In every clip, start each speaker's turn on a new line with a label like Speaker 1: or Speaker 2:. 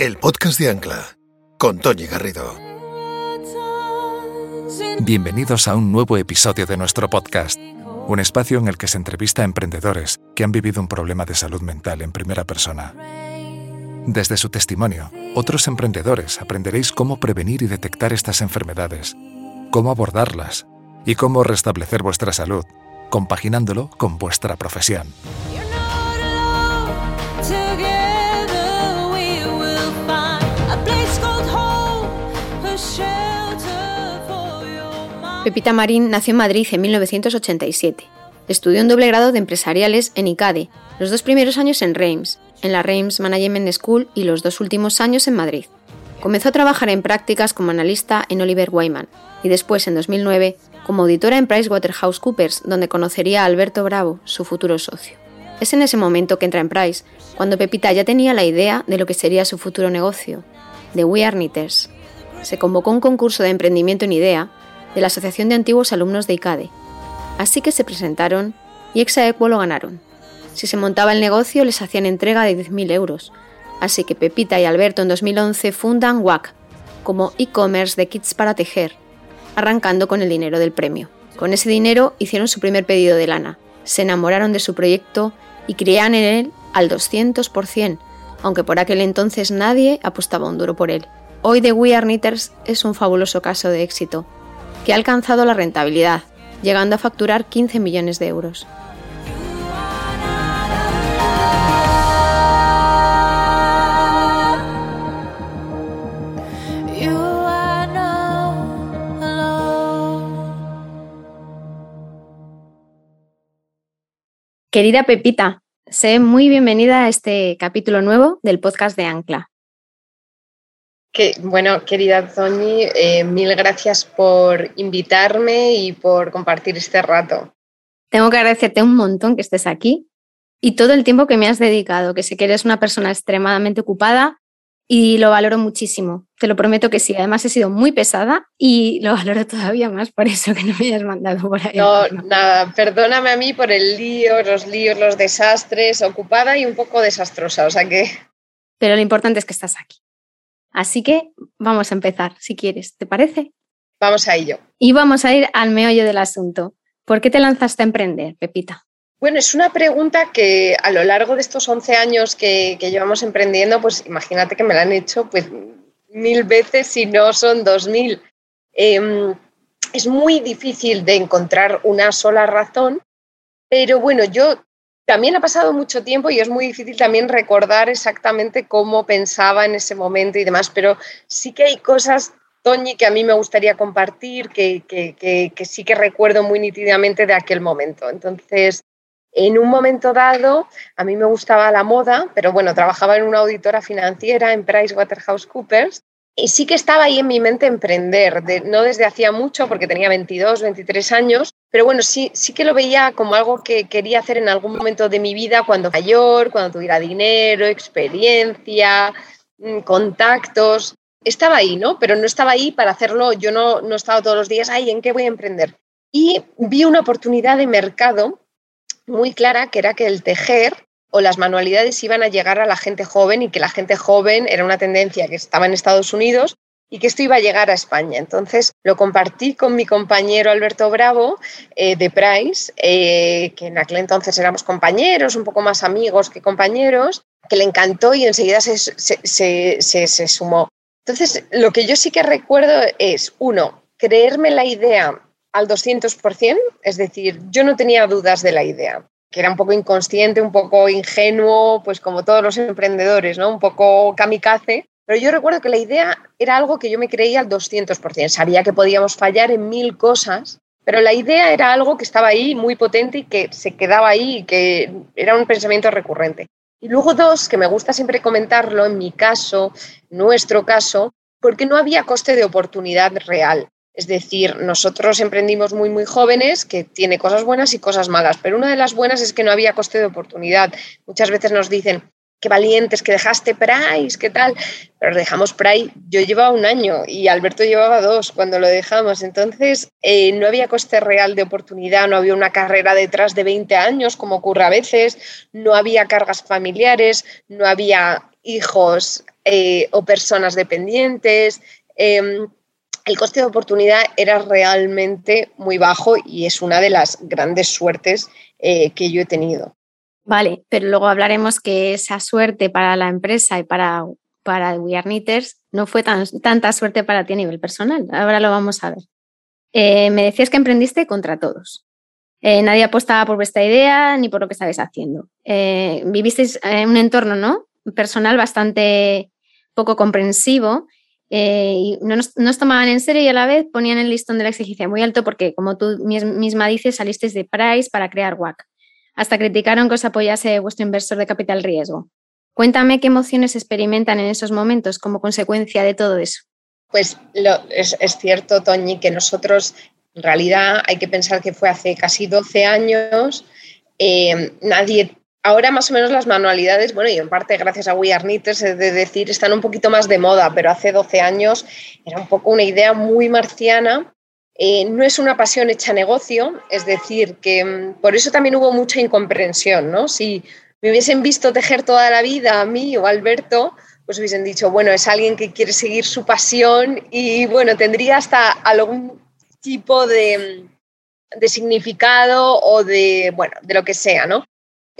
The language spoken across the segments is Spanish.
Speaker 1: el podcast de Ancla, con Tony Garrido.
Speaker 2: Bienvenidos a un nuevo episodio de nuestro podcast, un espacio en el que se entrevista a emprendedores que han vivido un problema de salud mental en primera persona. Desde su testimonio, otros emprendedores aprenderéis cómo prevenir y detectar estas enfermedades, cómo abordarlas y cómo restablecer vuestra salud, compaginándolo con vuestra profesión.
Speaker 3: Pepita Marín nació en Madrid en 1987. Estudió un doble grado de empresariales en ICADE, los dos primeros años en Reims, en la Reims Management School y los dos últimos años en Madrid. Comenzó a trabajar en prácticas como analista en Oliver Wyman y después, en 2009, como auditora en PricewaterhouseCoopers, donde conocería a Alberto Bravo, su futuro socio. Es en ese momento que entra en Price, cuando Pepita ya tenía la idea de lo que sería su futuro negocio, de We Are Knitters. Se convocó un concurso de emprendimiento en IDEA de la Asociación de Antiguos Alumnos de ICADE. Así que se presentaron y Exaequo lo ganaron. Si se montaba el negocio les hacían entrega de 10.000 euros. Así que Pepita y Alberto en 2011 fundan WAC como e-commerce de kits para tejer, arrancando con el dinero del premio. Con ese dinero hicieron su primer pedido de lana, se enamoraron de su proyecto y creían en él al 200%, aunque por aquel entonces nadie apostaba un duro por él. Hoy The We Are Knitters es un fabuloso caso de éxito, que ha alcanzado la rentabilidad, llegando a facturar 15 millones de euros. Querida Pepita, sé muy bienvenida a este capítulo nuevo del podcast de Ancla
Speaker 4: bueno, querida Toñi, eh, mil gracias por invitarme y por compartir este rato.
Speaker 3: Tengo que agradecerte un montón que estés aquí y todo el tiempo que me has dedicado, que sé que eres una persona extremadamente ocupada y lo valoro muchísimo. Te lo prometo que sí. Además, he sido muy pesada y lo valoro todavía más por eso que no me hayas mandado por ahí.
Speaker 4: No, nada, perdóname a mí por el lío, los líos, los desastres, ocupada y un poco desastrosa, o sea que...
Speaker 3: Pero lo importante es que estás aquí. Así que vamos a empezar, si quieres, ¿te parece?
Speaker 4: Vamos a ello.
Speaker 3: Y vamos a ir al meollo del asunto. ¿Por qué te lanzaste a emprender, Pepita?
Speaker 4: Bueno, es una pregunta que a lo largo de estos 11 años que, llevamos emprendiendo, pues imagínate que me la han hecho pues mil veces, si no son dos mil. Em, es muy difícil de encontrar una sola razón, pero bueno, yo también ha pasado mucho tiempo y es muy difícil también recordar exactamente cómo pensaba en ese momento y demás, pero sí que hay cosas, Toñi, que a mí me gustaría compartir, que, sí que recuerdo muy nítidamente de aquel momento. Entonces, en un momento dado, a mí me gustaba la moda, pero bueno, trabajaba en una auditora financiera en PricewaterhouseCoopers y sí que estaba ahí en mi mente emprender, no desde hacía mucho, porque tenía 22, 23 años, pero bueno, sí, sí que lo veía como algo que quería hacer en algún momento de mi vida, cuando mayor, cuando tuviera dinero, experiencia, mm, contactos. Estaba ahí, ¿no? Pero no estaba ahí para hacerlo, yo no, no estaba todos los días, ay, ¿en qué voy a emprender? Y vi una oportunidad de mercado muy clara, que era que el tejer o las manualidades iban a llegar a la gente joven y que la gente joven era una tendencia que estaba en Estados Unidos y que esto iba a llegar a España. Entonces lo compartí con mi compañero Alberto Bravo eh, de Price, eh, que en aquel entonces éramos compañeros, un poco más amigos que compañeros, que le encantó y enseguida se, se sumó. Entonces lo que yo sí que recuerdo es, uno, creerme la idea al 200%, es decir, yo no tenía dudas de la idea que era un poco inconsciente, un poco ingenuo, pues como todos los emprendedores, ¿no? Un poco kamikaze. Pero yo recuerdo que la idea era algo que yo me creía al 200%. Sabía que podíamos fallar en mil cosas, pero la idea era algo que estaba ahí muy potente y que se quedaba ahí y que era un pensamiento recurrente. Y luego dos, que me gusta siempre comentarlo, en mi caso, nuestro caso, porque no había coste de oportunidad real. Es decir, nosotros emprendimos muy, muy jóvenes, que tiene cosas buenas y cosas malas, pero una de las buenas es que no había coste de oportunidad. Muchas veces nos dicen, qué valientes, que dejaste Price, qué tal, pero dejamos Price, yo llevaba un año y Alberto llevaba dos cuando lo dejamos, entonces eh, no había coste real de oportunidad, no había una carrera detrás de 20 años, como ocurre a veces, no había cargas familiares, no había hijos eh, o personas dependientes. Em, el coste de oportunidad era realmente muy bajo y es una de las grandes suertes eh, que yo he tenido.
Speaker 3: Vale, pero luego hablaremos que esa suerte para la empresa y para, para We Are Knitters no fue tan, tanta suerte para ti a nivel personal. Ahora lo vamos a ver. Eh, me decías que emprendiste contra todos. Eh, nadie apostaba por vuestra idea ni por lo que estabais haciendo. Vivisteis en un entorno ¿no? personal bastante poco comprensivo y no, nos, tomaban en serio y a la vez ponían el listón de la exigencia muy alto porque, como tú misma dices, salisteis de Price para crear WAC. Hasta criticaron que os apoyase vuestro inversor de capital riesgo. Cuéntame qué emociones experimentan en esos momentos como consecuencia de todo eso.
Speaker 4: Pues es, cierto, Toñi, que nosotros, en realidad, hay que pensar que fue hace casi 12 años, eh, nadie Ahora más o menos las manualidades, bueno, y en parte gracias a We Are Knitters, es de decir, están un poquito más de moda, pero hace 12 años era un poco una idea muy marciana. Eh, no es una pasión hecha negocio, es decir, que mm, por eso también hubo mucha incomprensión, ¿no? Si me hubiesen visto tejer toda la vida a mí o Alberto, pues hubiesen dicho, bueno, es alguien que quiere seguir su pasión y bueno, tendría hasta algún tipo de, significado o de, bueno, de lo que sea, ¿no?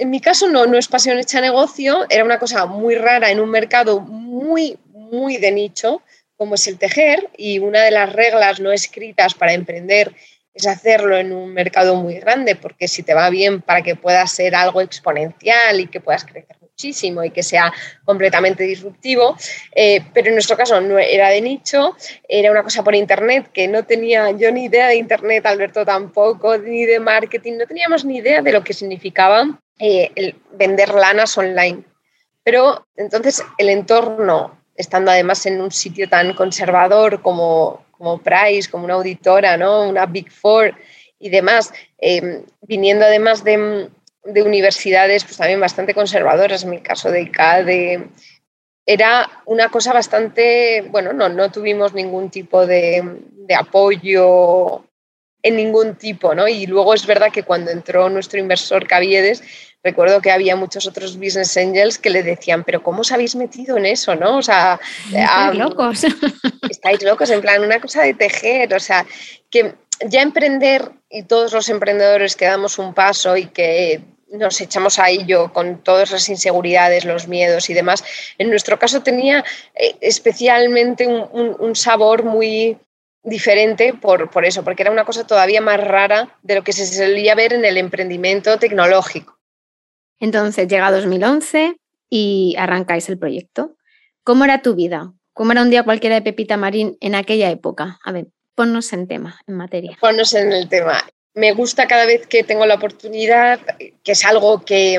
Speaker 4: En mi caso no, no es pasión hecha negocio, era una cosa muy rara en un mercado muy, muy de nicho, como es el tejer, y una de las reglas no escritas para emprender es hacerlo en un mercado muy grande, porque si te va bien para que puedas ser algo exponencial y que puedas crecer muchísimo y que sea completamente disruptivo, eh, pero en nuestro caso no era de nicho, era una cosa por internet que no tenía yo ni idea de internet, Alberto tampoco, ni de marketing, no teníamos ni idea de lo que significaba eh, vender lanas online. Pero entonces el entorno, estando además en un sitio tan conservador como, como Price, como una auditora, ¿no? una Big Four y demás, eh, viniendo además de, de universidades pues también bastante conservadoras, en mi caso de ICADE, era una cosa bastante, bueno, no, no tuvimos ningún tipo de, de, apoyo en ningún tipo, ¿no? Y luego es verdad que cuando entró nuestro inversor Caviedes, recuerdo que había muchos otros business angels que le decían, pero ¿cómo os habéis metido en eso, no? O sea,
Speaker 3: estáis locos.
Speaker 4: Estáis locos, en plan, una cosa de tejer, o sea, que ya emprender y todos los emprendedores que damos un paso y que nos echamos a ello con todas las inseguridades, los miedos y demás. En nuestro caso tenía eh, especialmente un, sabor muy diferente por, por, eso, porque era una cosa todavía más rara de lo que se solía ver en el emprendimiento tecnológico.
Speaker 3: Entonces llega 2011 y arrancáis el proyecto. ¿Cómo era tu vida? ¿Cómo era un día cualquiera de Pepita Marín en aquella época? A ver, ponnos en tema, en materia.
Speaker 4: Ponnos en el tema me gusta cada vez que tengo la oportunidad, que es algo que,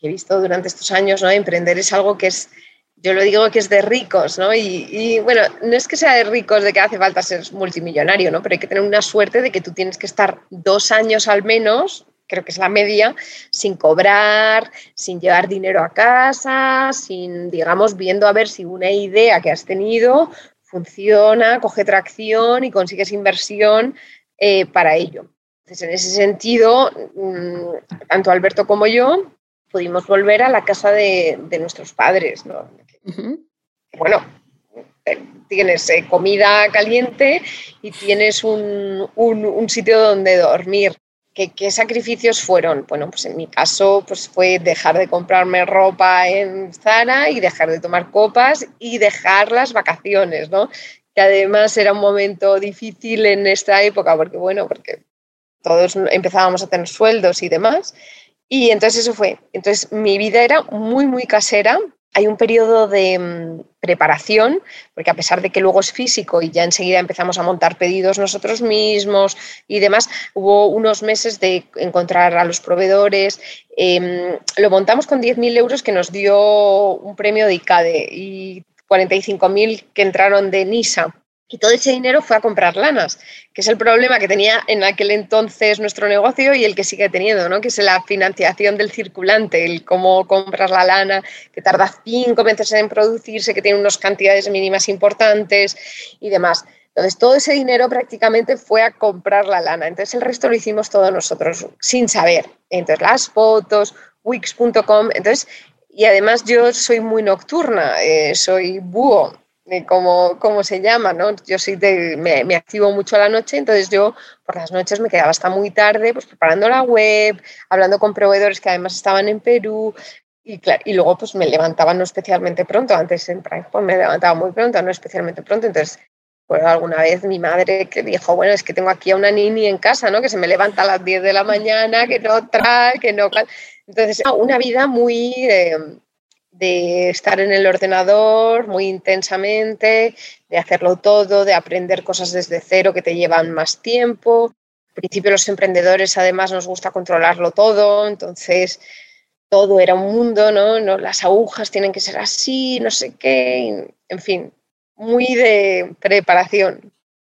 Speaker 4: he visto durante estos años, ¿no? Emprender es algo que es, yo lo digo que es de ricos, ¿no? Y, bueno, no es que sea de ricos de que hace falta ser multimillonario, ¿no? Pero hay que tener una suerte de que tú tienes que estar dos años al menos, creo que es la media, sin cobrar, sin llevar dinero a casa, sin, digamos, viendo a ver si una idea que has tenido funciona, coge tracción y consigues inversión eh, para ello. Entonces, en ese sentido, mm, tanto Alberto como yo pudimos volver a la casa de, nuestros padres. Bueno, eh, tienes eh, comida caliente y tienes un, sitio donde dormir. ¿Qué, sacrificios fueron? Bueno, pues en mi caso pues fue dejar de comprarme ropa en Zara y dejar de tomar copas y dejar las vacaciones, ¿no? que además era un momento difícil en esta época, porque bueno, porque todos empezábamos a tener sueldos y demás. Y entonces eso fue. Entonces mi vida era muy, muy casera. Hay un periodo de mm, preparación, porque a pesar de que luego es físico y ya enseguida empezamos a montar pedidos nosotros mismos y demás, hubo unos meses de encontrar a los proveedores. Em, lo montamos con 10.000 euros que nos dio un premio de ICADE y 45.000 que entraron de NISA. Y todo ese dinero fue a comprar lanas, que es el problema que tenía en aquel entonces nuestro negocio y el que sigue teniendo, ¿no? que es la financiación del circulante, el cómo comprar la lana, que tarda cinco meses en producirse, que tiene unas cantidades mínimas importantes y demás. Entonces, todo ese dinero prácticamente fue a comprar la lana. Entonces, el resto lo hicimos todos nosotros, sin saber. Entonces, las fotos, wix.com. Entonces, y además yo soy muy nocturna, eh, soy búho, eh, como, como, se llama, ¿no? Yo soy me, me, activo mucho a la noche, entonces yo por las noches me quedaba hasta muy tarde pues preparando la web, hablando con proveedores que además estaban en Perú, y, claro, y luego pues me levantaba no especialmente pronto, antes en Prime pues me levantaba muy pronto, no especialmente pronto, entonces pues alguna vez mi madre que dijo, bueno, es que tengo aquí a una nini en casa, ¿no? Que se me levanta a las 10 de la mañana, que no trae, que no... Entonces, una vida muy de, estar en el ordenador muy intensamente, de hacerlo todo, de aprender cosas desde cero que te llevan más tiempo. Al principio los emprendedores además nos gusta controlarlo todo, entonces todo era un mundo, ¿no? ¿no? Las agujas tienen que ser así, no sé qué, en fin, muy de preparación.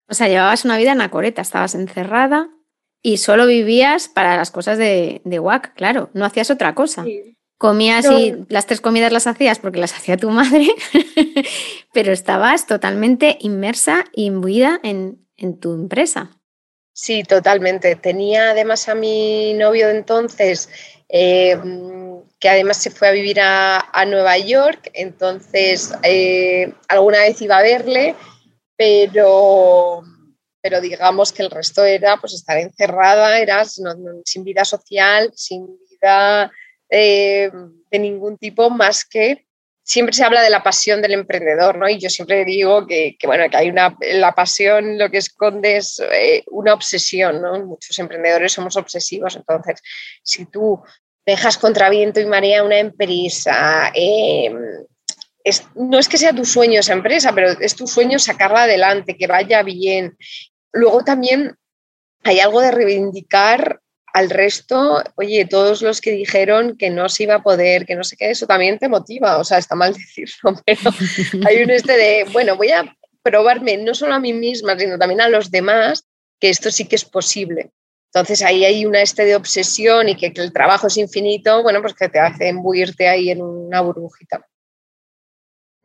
Speaker 3: O sea, llevabas una vida anacoreta, estabas encerrada y solo vivías para las cosas de, de WAC, claro, no hacías otra cosa. Comías y las tres comidas las hacías porque las hacía tu madre, pero estabas totalmente inmersa y imbuida en, en tu empresa.
Speaker 4: Sí, totalmente. Tenía además a mi novio de entonces eh, que además se fue a vivir a, Nueva York, entonces eh, alguna vez iba a verle, pero, pero digamos que el resto era pues estar encerrada, era sin vida social, sin vida eh, de ningún tipo más que siempre se habla de la pasión del emprendedor, ¿no? Y yo siempre digo que, bueno, que hay una, la pasión lo que esconde es eh, una obsesión, ¿no? Muchos emprendedores somos obsesivos, entonces, si tú dejas contra viento y marea una empresa. Em, no es que sea tu sueño esa empresa, pero es tu sueño sacarla adelante, que vaya bien. Luego también hay algo de reivindicar al resto, oye, todos los que dijeron que no se iba a poder, que no sé qué, eso también te motiva, o sea, está mal decirlo, pero hay un este de, bueno, voy a probarme no solo a mí misma, sino también a los demás, que esto sí que es posible. Entonces ahí hay una este de obsesión y que, el trabajo es infinito, bueno, pues que te hace embuirte ahí en una burbujita.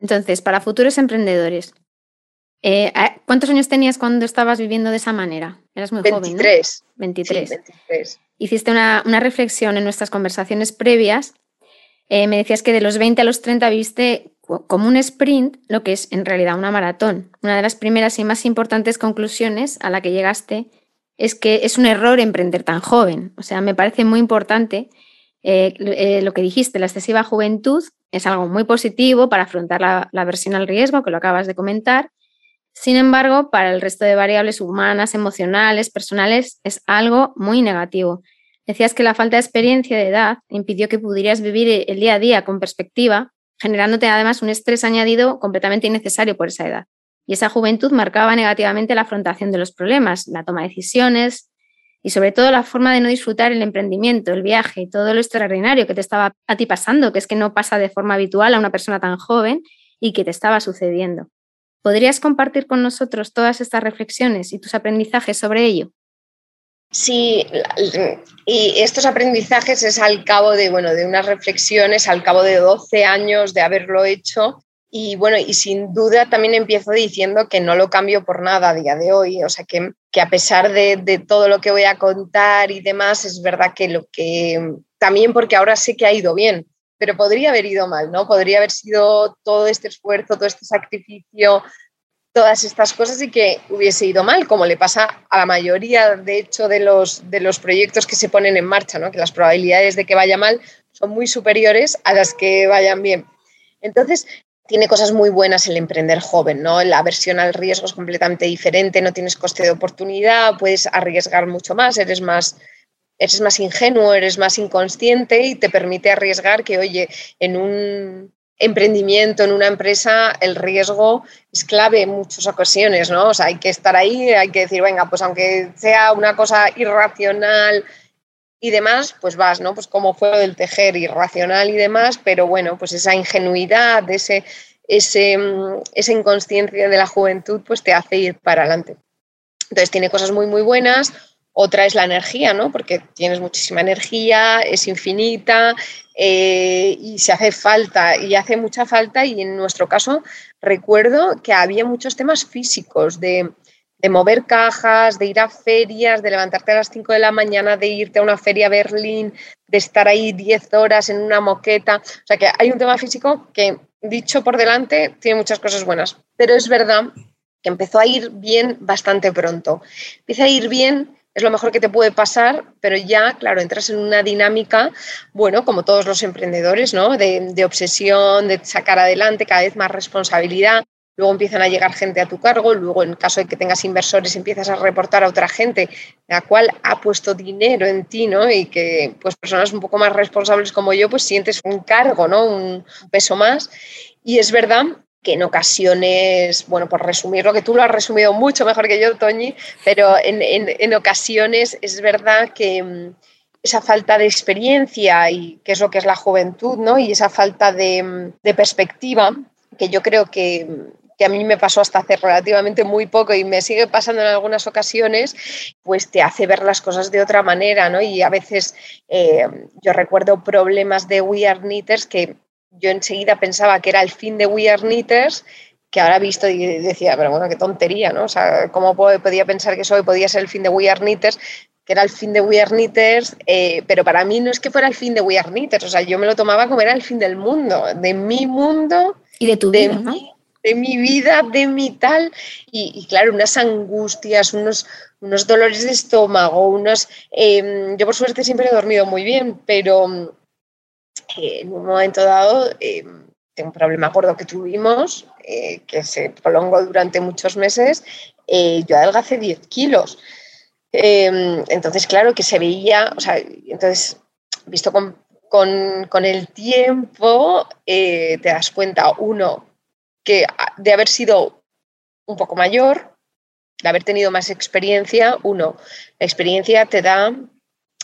Speaker 3: Entonces, para futuros emprendedores, eh, ¿cuántos años tenías cuando estabas viviendo de esa manera? Eras muy joven.
Speaker 4: 23.
Speaker 3: 23. Hiciste una, reflexión en nuestras conversaciones previas. Eh, me decías que de los 20 a los 30 viste como un sprint lo que es en realidad una maratón. Una de las primeras y más importantes conclusiones a la que llegaste es que es un error emprender tan joven. O sea, me parece muy importante eh, eh, lo que dijiste, la excesiva juventud es algo muy positivo para afrontar la, la aversión al riesgo, que lo acabas de comentar. Sin embargo, para el resto de variables humanas, emocionales, personales, es algo muy negativo. Decías que la falta de experiencia de edad impidió que pudieras vivir el día a día con perspectiva, generándote además un estrés añadido completamente innecesario por esa edad. Y esa juventud marcaba negativamente la afrontación de los problemas, la toma de decisiones y sobre todo la forma de no disfrutar el emprendimiento, el viaje y todo lo extraordinario que te estaba a ti pasando, que es que no pasa de forma habitual a una persona tan joven y que te estaba sucediendo. ¿Podrías compartir con nosotros todas estas reflexiones y tus aprendizajes sobre ello?
Speaker 4: Sí, y estos aprendizajes es al cabo de, bueno, de unas reflexiones, al cabo de 12 años de haberlo hecho y bueno, y sin duda también empiezo diciendo que no lo cambio por nada a día de hoy. O sea, que, que a pesar de, de, todo lo que voy a contar y demás, es verdad que lo que también porque ahora sé que ha ido bien, pero podría haber ido mal, ¿no? Podría haber sido todo este esfuerzo, todo este sacrificio, todas estas cosas y que hubiese ido mal, como le pasa a la mayoría, de hecho, de los, de los proyectos que se ponen en marcha, ¿no? Que las probabilidades de que vaya mal son muy superiores a las que vayan bien. Entonces, tiene cosas muy buenas el emprender joven, ¿no? La aversión al riesgo es completamente diferente, no tienes coste de oportunidad, puedes arriesgar mucho más, eres más, eres más ingenuo, eres más inconsciente y te permite arriesgar que, oye, en un emprendimiento, en una empresa, el riesgo es clave en muchas ocasiones, ¿no? O sea, hay que estar ahí, hay que decir, venga, pues aunque sea una cosa irracional, y demás, pues vas, ¿no? Pues como fue del tejer irracional y demás, pero bueno, pues esa ingenuidad, ese, ese, esa inconsciencia de la juventud, pues te hace ir para adelante. Entonces tiene cosas muy, muy buenas. Otra es la energía, ¿no? Porque tienes muchísima energía, es infinita eh, y se hace falta, y hace mucha falta. Y en nuestro caso recuerdo que había muchos temas físicos de de mover cajas, de ir a ferias, de levantarte a las 5 de la mañana, de irte a una feria a Berlín, de estar ahí 10 horas en una moqueta. O sea que hay un tema físico que, dicho por delante, tiene muchas cosas buenas. Pero es verdad que empezó a ir bien bastante pronto. Empieza a ir bien es lo mejor que te puede pasar, pero ya, claro, entras en una dinámica, bueno, como todos los emprendedores, ¿no? De, obsesión, de sacar adelante cada vez más responsabilidad, luego empiezan a llegar gente a tu cargo, luego en caso de que tengas inversores empiezas a reportar a otra gente, la cual ha puesto dinero en ti, ¿no? Y que pues personas un poco más responsables como yo, pues sientes un cargo, ¿no? Un peso más. Y es verdad que en ocasiones, bueno, por resumirlo, que tú lo has resumido mucho mejor que yo, Toñi, pero en, en ocasiones es verdad que mm, esa falta de experiencia y qué es lo que es la juventud, ¿no? Y esa falta de, mm, de perspectiva, que yo creo que, que a mí me pasó hasta hace relativamente muy poco y me sigue pasando en algunas ocasiones, pues te hace ver las cosas de otra manera, ¿no? Y a veces eh, yo recuerdo problemas de We Are Knitters que yo enseguida pensaba que era el fin de We Are Knitters, que ahora he visto y decía, pero bueno, qué tontería, ¿no? O sea, ¿cómo podía pensar que eso podía ser el fin de We Are Knitters? que era el fin de We Are Knitters, eh, pero para mí no es que fuera el fin de We Are Knitters, o sea, yo me lo tomaba como era el fin del mundo, de mi mundo.
Speaker 3: Y de tu vida, ¿no?
Speaker 4: de mi vida, de mi tal, y, claro, unas angustias, unos, unos dolores de estómago, unos... Em, yo por suerte siempre he dormido muy bien, pero eh, en un momento dado em, tengo un problema gordo que tuvimos, eh, que se prolongó durante muchos meses, eh, yo adelgacé 10 kilos. Em, entonces, claro, que se veía, o sea, entonces, visto con, con, con el tiempo, te das cuenta, uno, que de haber sido un poco mayor, de haber tenido más experiencia, uno, la experiencia te da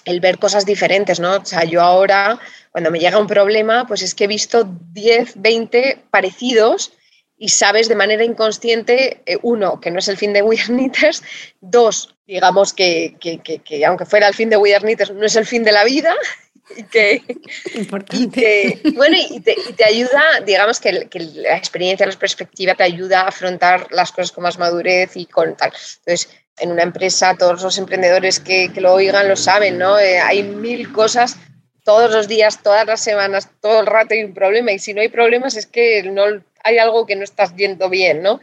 Speaker 4: el ver cosas diferentes, ¿no? O sea, yo ahora, cuando me llega un problema, pues es que he visto 10, 20 parecidos y sabes de manera inconsciente, eh, uno, que no es el fin de Are dos, digamos que, que, que, aunque fuera el fin de Are no es el fin de la vida, y que,
Speaker 3: Importante.
Speaker 4: bueno, y te, ayuda, digamos que, la experiencia, la perspectiva te ayuda a afrontar las cosas con más madurez y con tal. Entonces, en una empresa, todos los emprendedores que, lo oigan lo saben, ¿no? Eh, hay mil cosas todos los días, todas las semanas, todo el rato hay un problema y si no hay problemas es que no hay algo que no estás viendo bien, ¿no?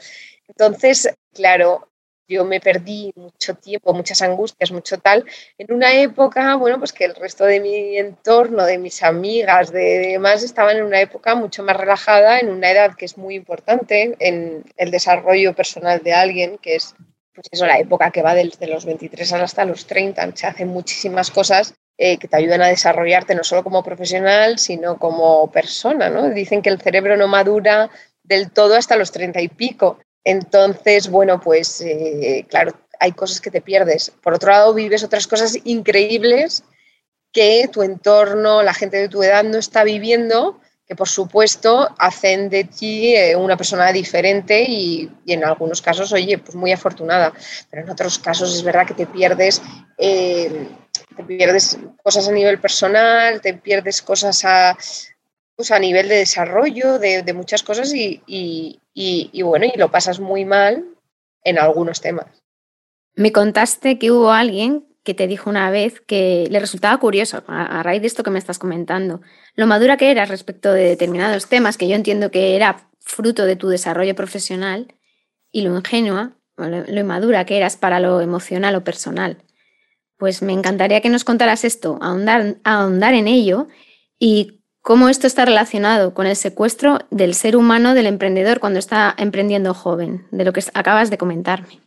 Speaker 4: Entonces, claro, yo me perdí mucho tiempo, muchas angustias, mucho tal, en una época, bueno, pues que el resto de mi entorno, de mis amigas, de demás, estaban en una época mucho más relajada, en una edad que es muy importante en el desarrollo personal de alguien, que es, pues eso, la época que va desde los 23 hasta los 30, se hacen muchísimas cosas eh, que te ayudan a desarrollarte no solo como profesional, sino como persona, ¿no? Dicen que el cerebro no madura del todo hasta los 30 y pico. Entonces, bueno, pues eh, claro, hay cosas que te pierdes. Por otro lado, vives otras cosas increíbles que tu entorno, la gente de tu edad no está viviendo, que por supuesto hacen de ti eh, una persona diferente y, en algunos casos, oye, pues muy afortunada, pero en otros casos es verdad que te pierdes, eh, te pierdes cosas a nivel personal, te pierdes cosas a, pues a nivel de desarrollo, de, muchas cosas y, y, bueno, y lo pasas muy mal en algunos temas.
Speaker 3: Me contaste que hubo alguien que te dijo una vez que le resultaba curioso, a, raíz de esto que me estás comentando, lo madura que eras respecto de determinados temas, que yo entiendo que era fruto de tu desarrollo profesional, y lo ingenua, lo, lo inmadura que eras para lo emocional o personal. Pues me encantaría que nos contaras esto, ahondar, ahondar en ello y cómo esto está relacionado con el secuestro del ser humano del emprendedor cuando está emprendiendo joven, de lo que acabas de comentarme.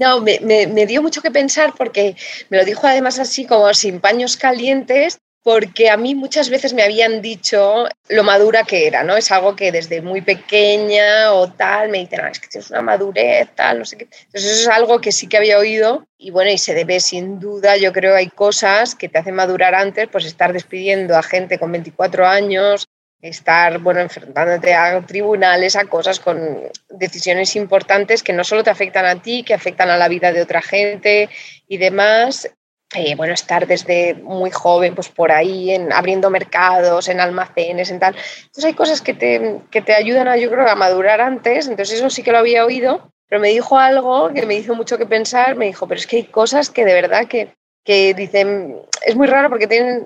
Speaker 4: No, me, me, dio mucho que pensar porque me lo dijo además así como sin paños calientes porque a mí muchas veces me habían dicho lo madura que era, ¿no? Es algo que desde muy pequeña o tal me dicen, ah, es que tienes una madurez, tal, no sé qué. Entonces eso es algo que sí que había oído y bueno, y se debe sin duda, yo creo hay cosas que te hacen madurar antes, pues estar despidiendo a gente con 24 años, estar, bueno, enfrentándote a tribunales, a cosas con decisiones importantes que no solo te afectan a ti, que afectan a la vida de otra gente y demás. Eh, bueno, estar desde muy joven, pues por ahí, en, abriendo mercados, en almacenes, en tal. Entonces hay cosas que te, que te ayudan a, yo creo, a madurar antes, entonces eso sí que lo había oído, pero me dijo algo que me hizo mucho que pensar, me dijo, pero es que hay cosas que de verdad que, que dicen, es muy raro porque tienen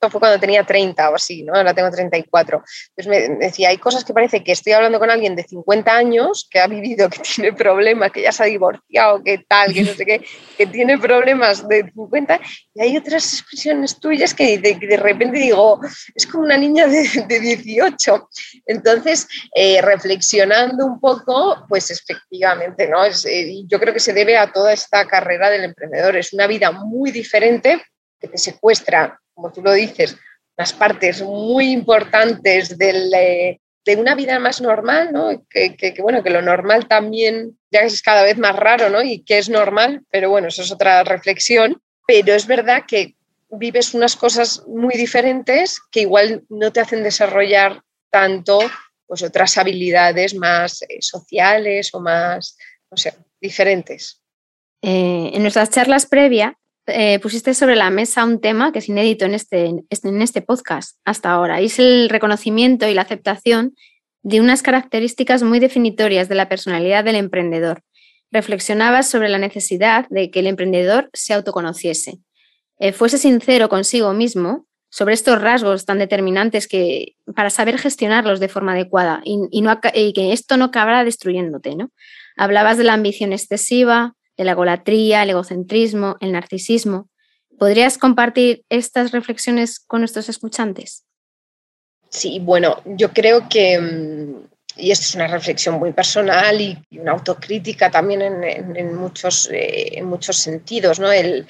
Speaker 4: esto fue cuando tenía 30 o así, ¿no? Ahora tengo 34. Entonces me decía, hay cosas que parece que estoy hablando con alguien de 50 años que ha vivido, que tiene problemas, que ya se ha divorciado, que tal, que no sé qué, que tiene problemas de 50. Y hay otras expresiones tuyas que de, de repente digo, es como una niña de, de 18. Entonces, eh, reflexionando un poco, pues efectivamente, ¿no? Es, eh, yo creo que se debe a toda esta carrera del emprendedor. Es una vida muy diferente que te secuestra como tú lo dices, las partes muy importantes eh, de una vida más normal, ¿no? Que, bueno, que lo normal también ya es cada vez más raro, ¿no? Y que es normal, pero bueno, eso es otra reflexión. Pero es verdad que vives unas cosas muy diferentes que igual no te hacen desarrollar tanto pues otras habilidades más eh, sociales o más, no sé, diferentes.
Speaker 3: Eh, en nuestras charlas previas eh, pusiste sobre la mesa un tema que es inédito en este, en este podcast hasta ahora, y es el reconocimiento y la aceptación de unas características muy definitorias de la personalidad del emprendedor. Reflexionabas sobre la necesidad de que el emprendedor se autoconociese, eh, fuese sincero consigo mismo sobre estos rasgos tan determinantes que para saber gestionarlos de forma adecuada y, y que esto no acabará destruyéndote. ¿no? Hablabas de la ambición excesiva, la golatría, el egocentrismo, el narcisismo. ¿Podrías compartir estas reflexiones con nuestros escuchantes?
Speaker 4: Sí, bueno, yo creo que, mm, y esta es una reflexión muy personal y una autocrítica también en, muchos, eh, en muchos sentidos, ¿no? El,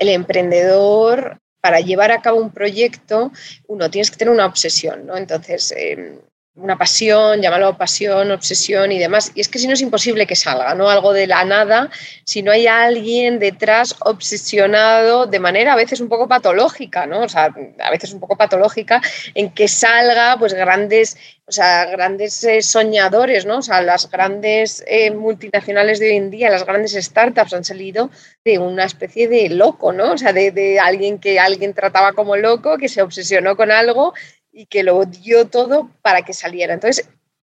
Speaker 4: emprendedor, para llevar a cabo un proyecto, uno tienes que tener una obsesión, ¿no? Entonces, em, una pasión, llámalo pasión, obsesión y demás. Y es que si no es imposible que salga, ¿no? Algo de la nada, si no hay alguien detrás obsesionado de manera a veces un poco patológica, ¿no? O sea, a veces un poco patológica, en que salga pues grandes, o sea, grandes eh, soñadores, ¿no? O sea, las grandes eh, multinacionales de hoy en día, las grandes startups han salido de una especie de loco, ¿no? O sea, de, de alguien que alguien trataba como loco, que se obsesionó con algo y que lo dio todo para que saliera. Entonces,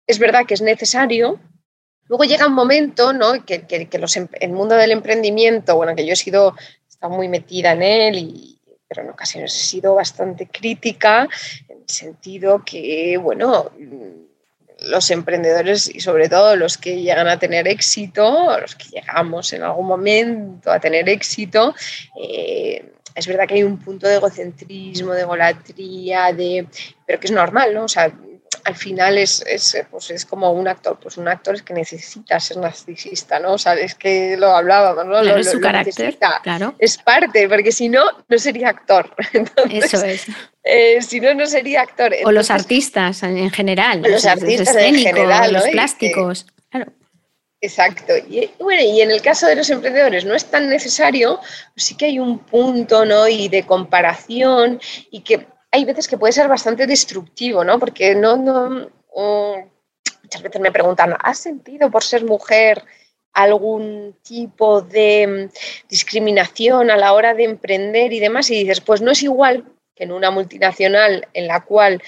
Speaker 4: es verdad que es necesario. Luego llega un momento, ¿no? Que, que, los, em, el mundo del emprendimiento, bueno, que yo he sido, he muy metida en él, y, pero en ocasiones he sido bastante crítica, en el sentido que, bueno, los emprendedores y sobre todo los que llegan a tener éxito, los que llegamos en algún momento a tener éxito, eh, es verdad que hay un punto de egocentrismo, de golatría, de, pero que es normal, ¿no? O sea, al final es, es, pues es como un actor, pues un actor es que necesita ser narcisista, ¿no? O sea, es que lo hablábamos, ¿no?
Speaker 3: Claro, es su carácter, claro.
Speaker 4: Es parte, porque si no, no sería actor.
Speaker 3: Eso es.
Speaker 4: Eh, si no, no sería actor.
Speaker 3: o los artistas en general.
Speaker 4: Los artistas en general.
Speaker 3: Los plásticos. claro.
Speaker 4: Exacto. Y, bueno, y en el caso de los emprendedores no es tan necesario, sí que hay un punto, ¿no? Y de comparación y que hay veces que puede ser bastante destructivo, ¿no? Porque no, no mm, muchas veces me preguntan, ¿has sentido por ser mujer algún tipo de mm, discriminación a la hora de emprender y demás? Y dices, pues no es igual que en una multinacional en la cual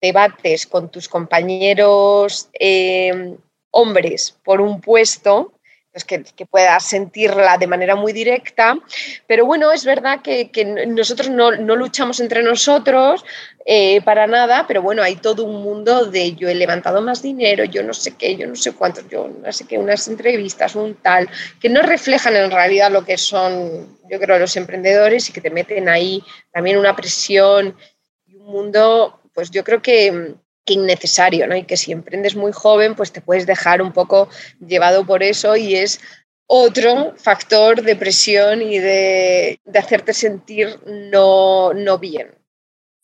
Speaker 4: debates con tus compañeros eh, hombres por un puesto, pues que, que, puedas sentirla de manera muy directa, pero bueno, es verdad que, nosotros no, luchamos entre nosotros eh, para nada, pero bueno, hay todo un mundo de yo he levantado más dinero, yo no sé qué, yo no sé cuántos, yo no sé qué, unas entrevistas, un tal, que no reflejan en realidad lo que son, yo creo, los emprendedores y que te meten ahí también una presión y un mundo, pues yo creo que que innecesario, ¿no? Y que si emprendes muy joven, pues te puedes dejar un poco llevado por eso y es otro factor de presión y de, hacerte sentir no, no bien.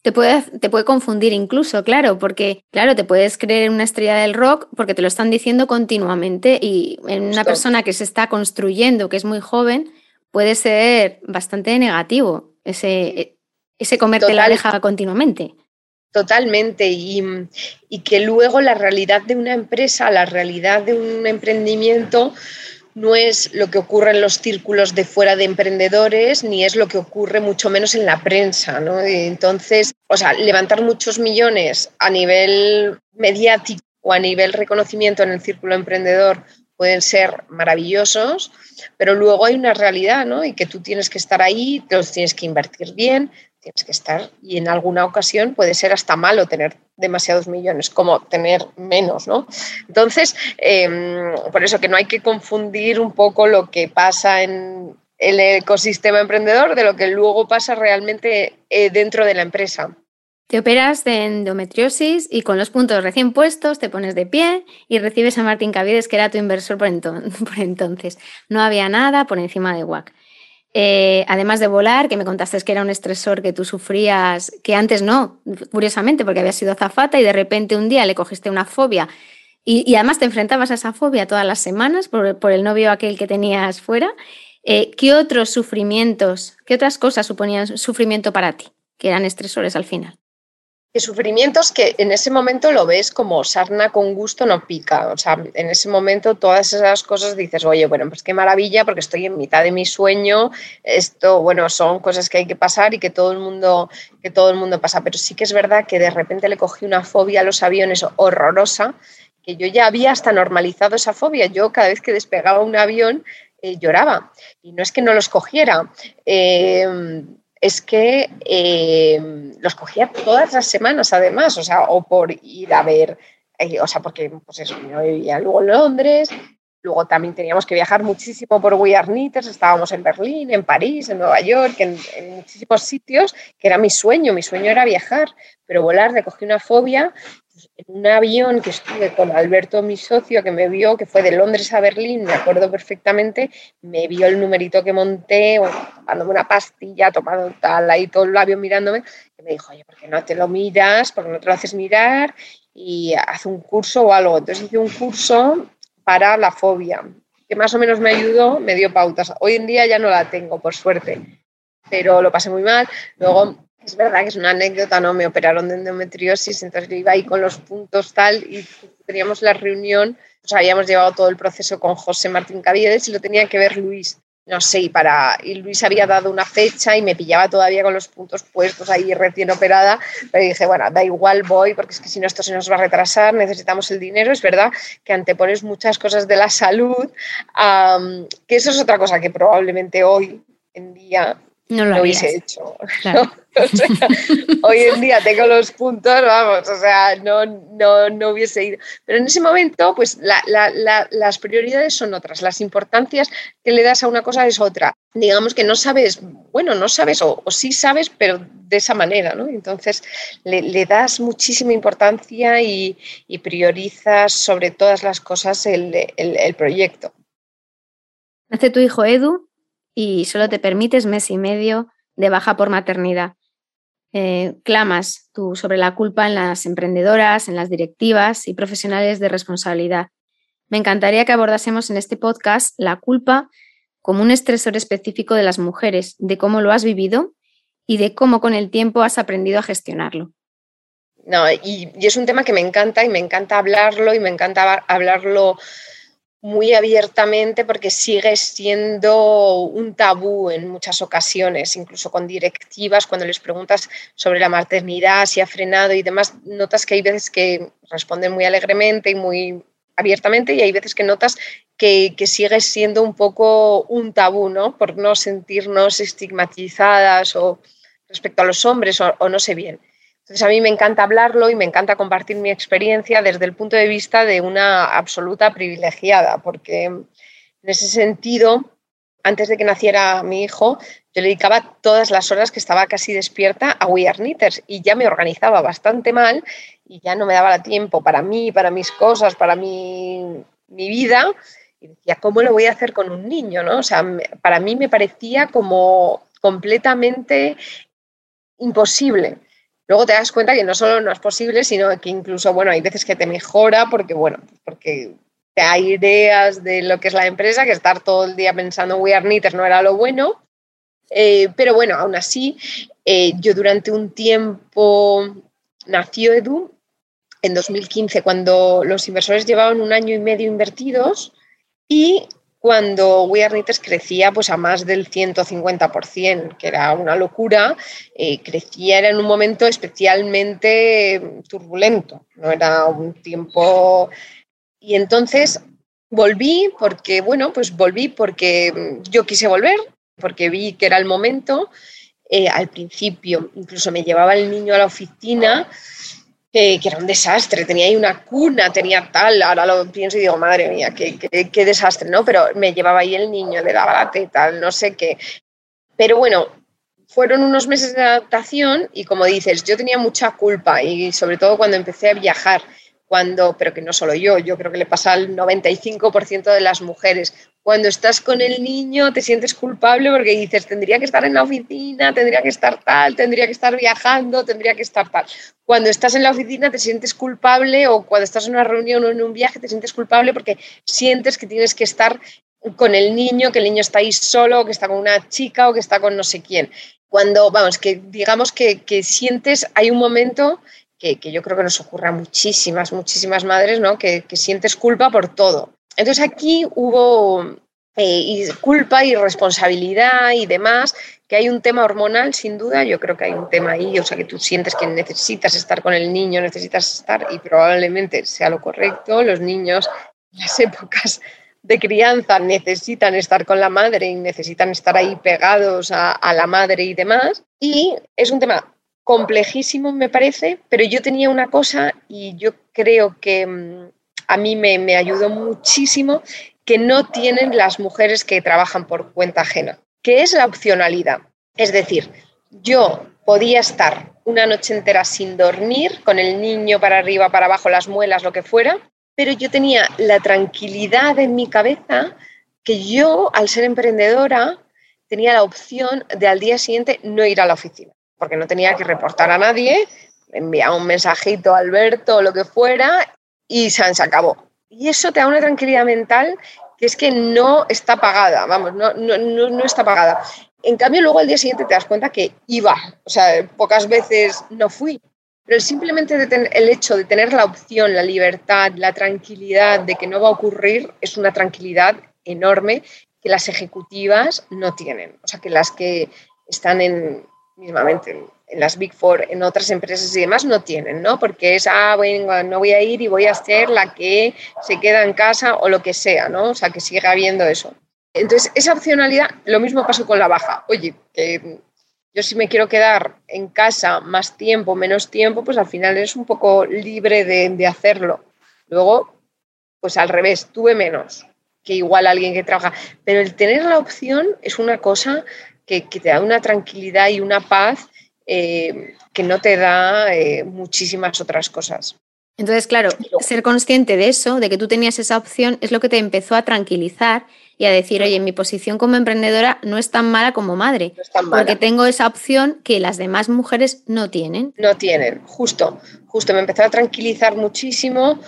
Speaker 3: Te puede, te puede confundir incluso, claro, porque, claro, te puedes creer una estrella del rock porque te lo están diciendo continuamente y en una persona que se está construyendo, que es muy joven, puede ser bastante negativo ese, ese comerte la oreja continuamente.
Speaker 4: Totalmente, y, que luego la realidad de una empresa, la realidad de un emprendimiento no es lo que ocurre en los círculos de fuera de emprendedores, ni es lo que ocurre mucho menos en la prensa. ¿no? Entonces, o sea, levantar muchos millones a nivel mediático o a nivel reconocimiento en el círculo emprendedor pueden ser maravillosos, pero luego hay una realidad, ¿no? Y que tú tienes que estar ahí, los tienes que invertir bien, tienes que estar, y en alguna ocasión puede ser hasta malo tener demasiados millones, como tener menos, ¿no? Entonces, em, por eso que no hay que confundir un poco lo que pasa en el ecosistema emprendedor de lo que luego pasa realmente eh, dentro de la empresa.
Speaker 3: Te operas de endometriosis y con los puntos recién puestos te pones de pie y recibes a Martín Cavides, que era tu inversor por entonces. No había nada por encima de WAC. Eh, además de volar, que me contaste que era un estresor que tú sufrías, que antes no, curiosamente, porque había sido zafata y de repente un día le cogiste una fobia y, además te enfrentabas a esa fobia todas las semanas por, por el novio aquel que tenías fuera. Eh, ¿Qué otros sufrimientos, qué otras cosas suponían sufrimiento para ti, que eran estresores al final?
Speaker 4: Sufrimientos que en ese momento lo ves como sarna con gusto no pica. O sea, en ese momento todas esas cosas dices, oye, bueno, pues qué maravilla porque estoy en mitad de mi sueño. Esto, bueno, son cosas que hay que pasar y que todo el mundo, que todo el mundo pasa. Pero sí que es verdad que de repente le cogí una fobia a los aviones horrorosa, que yo ya había hasta normalizado esa fobia. Yo cada vez que despegaba un avión eh, lloraba. Y no es que no los cogiera. Eh, es que eh, los cogía todas las semanas, además, o sea, o por ir a ver, eh, o sea, porque pues eso, yo vivía luego en Londres, luego también teníamos que viajar muchísimo por We estábamos en Berlín, en París, en Nueva York, en, en, muchísimos sitios, que era mi sueño, mi sueño era viajar, pero volar le cogí una fobia en un avión que estuve con Alberto, mi socio, que me vio, que fue de Londres a Berlín, me acuerdo perfectamente, me vio el numerito que monté, tomándome una pastilla, tomando tal, ahí todo el labio mirándome, y me dijo, oye, ¿por qué no te lo miras? ¿Por qué no te lo haces mirar? Y hace un curso o algo. Entonces hice un curso para la fobia, que más o menos me ayudó, me dio pautas. Hoy en día ya no la tengo, por suerte, pero lo pasé muy mal. Luego es verdad que es una anécdota, ¿no? Me operaron de endometriosis, entonces yo iba ahí con los puntos tal y teníamos la reunión, pues habíamos llevado todo el proceso con José Martín Caviedes y lo tenía que ver Luis. No sé, y, para, y Luis había dado una fecha y me pillaba todavía con los puntos puestos ahí recién operada, pero dije, bueno, da igual, voy, porque es que si no esto se nos va a retrasar, necesitamos el dinero. Es verdad que antepones muchas cosas de la salud, que eso es otra cosa que probablemente hoy en día no lo, hubiese hecho. hoy en día tengo los puntos, vamos, o sea, no, no, no hubiese ido. Pero en ese momento, pues las prioridades son otras, las importancias que le das a una cosa es otra. Digamos que no sabes, bueno, no sabes o, sí sabes, pero de esa manera, ¿no? Entonces le, das muchísima importancia y, priorizas sobre todas las cosas el, el proyecto.
Speaker 3: Hace tu hijo Edu y solo te permites mes y medio de baja por maternidad. Eh, clamas tú sobre la culpa en las emprendedoras, en las directivas y profesionales de responsabilidad. Me encantaría que abordásemos en este podcast la culpa como un estresor específico de las mujeres, de cómo lo has vivido y de cómo con el tiempo has aprendido a gestionarlo.
Speaker 4: No, y, y es un tema que me encanta y me encanta hablarlo y me encanta hablarlo muy abiertamente porque sigue siendo un tabú en muchas ocasiones, incluso con directivas, cuando les preguntas sobre la maternidad, si ha frenado y demás, notas que hay veces que responden muy alegremente y muy abiertamente y hay veces que notas que, sigue siendo un poco un tabú, ¿no? Por no sentirnos estigmatizadas o respecto a los hombres o no sé bien. Entonces a mí me encanta hablarlo y me encanta compartir mi experiencia desde el punto de vista de una absoluta privilegiada, porque en ese sentido, antes de que naciera mi hijo, yo le dedicaba todas las horas que estaba casi despierta a We Are Knitters y ya me organizaba bastante mal y ya no me daba tiempo para mí, para mis cosas, para mi, mi vida. Y decía, ¿cómo lo voy a hacer con un niño? ¿no? O sea, para mí me parecía como completamente imposible. Luego te das cuenta que no solo no es posible, sino que incluso, bueno, hay veces que te mejora porque, bueno, porque te hay ideas de lo que es la empresa, que estar todo el día pensando en We Are Knitters no era lo bueno. Eh, pero bueno, aún así, eh, yo durante un tiempo nació Edu en 2015, cuando los inversores llevaban un año y medio invertidos y cuando We Are crecía pues, a más del 150%, que era una locura, eh, crecía era en un momento especialmente turbulento, no era un tiempo... Y entonces volví porque, bueno, pues volví porque yo quise volver, porque vi que era el momento. Eh, al principio incluso me llevaba el niño a la oficina, que era un desastre, tenía ahí una cuna, tenía tal, ahora lo pienso y digo, madre mía, qué, qué desastre, ¿no? Pero me llevaba ahí el niño, le daba la teta, no sé qué. Pero bueno, fueron unos meses de adaptación y como dices, yo tenía mucha culpa y sobre todo cuando empecé a viajar, cuando, pero que no solo yo, yo creo que le pasa al 95% de las mujeres. Cuando estás con el niño te sientes culpable porque dices, tendría que estar en la oficina, tendría que estar tal, tendría que estar viajando, tendría que estar tal. Cuando estás en la oficina te sientes culpable o cuando estás en una reunión o en un viaje te sientes culpable porque sientes que tienes que estar con el niño, que el niño está ahí solo, que está con una chica o que está con no sé quién cuando, vamos, que digamos que, sientes, hay un momento que, yo creo que nos ocurre a muchísimas, muchísimas madres, ¿no? Que, sientes culpa por todo. Entonces aquí hubo eh, culpa y responsabilidad y demás, que hay un tema hormonal, sin duda, yo creo que hay un tema ahí, o sea, que tú sientes que necesitas estar con el niño, necesitas estar, y probablemente sea lo correcto, los niños en las épocas de crianza necesitan estar con la madre y necesitan estar ahí pegados a, la madre y demás. Y es un tema complejísimo, me parece, pero yo tenía una cosa y yo creo que mm, a mí me, me ayudó muchísimo que no tienen las mujeres que trabajan por cuenta ajena, que es la opcionalidad. Es decir, yo podía estar una noche entera sin dormir, con el niño para arriba, para abajo, las muelas, lo que fuera, pero yo tenía la tranquilidad en mi cabeza que yo, al ser emprendedora, tenía la opción de al día siguiente no ir a la oficina, porque no tenía que reportar a nadie, enviar un mensajito a Alberto o lo que fuera y se acabó. Y eso te da una tranquilidad mental que es que no está pagada, vamos, no, no, no, no está pagada. En cambio, luego al día siguiente te das cuenta que iba, o sea, pocas veces no fui, pero simplemente el hecho de tener la opción, la libertad, la tranquilidad de que no va a ocurrir es una tranquilidad enorme que las ejecutivas no tienen. O sea, que las que están en, mismamente en, las Big Four, en otras empresas y demás, no tienen, ¿no? Porque es, ah, bueno, no voy a ir y voy a ser la que se queda en casa o lo que sea, ¿no? O sea, que siga habiendo eso. Entonces, esa opcionalidad, lo mismo pasó con la baja. Oye, que yo si me quiero quedar en casa más tiempo, menos tiempo, pues al final eres un poco libre de, hacerlo. Luego, pues al revés, tuve menos que igual alguien que trabaja. Pero el tener la opción es una cosa que, te da una tranquilidad y una paz eh, que no te da eh, muchísimas otras cosas.
Speaker 3: Entonces, claro, ser consciente de eso, de que tú tenías esa opción, es lo que te empezó a tranquilizar y a decir, oye, mi posición como emprendedora no es tan mala como madre, porque tengo esa opción que las demás mujeres no tienen.
Speaker 4: No tienen, justo, justo, me empezó a tranquilizar muchísimo.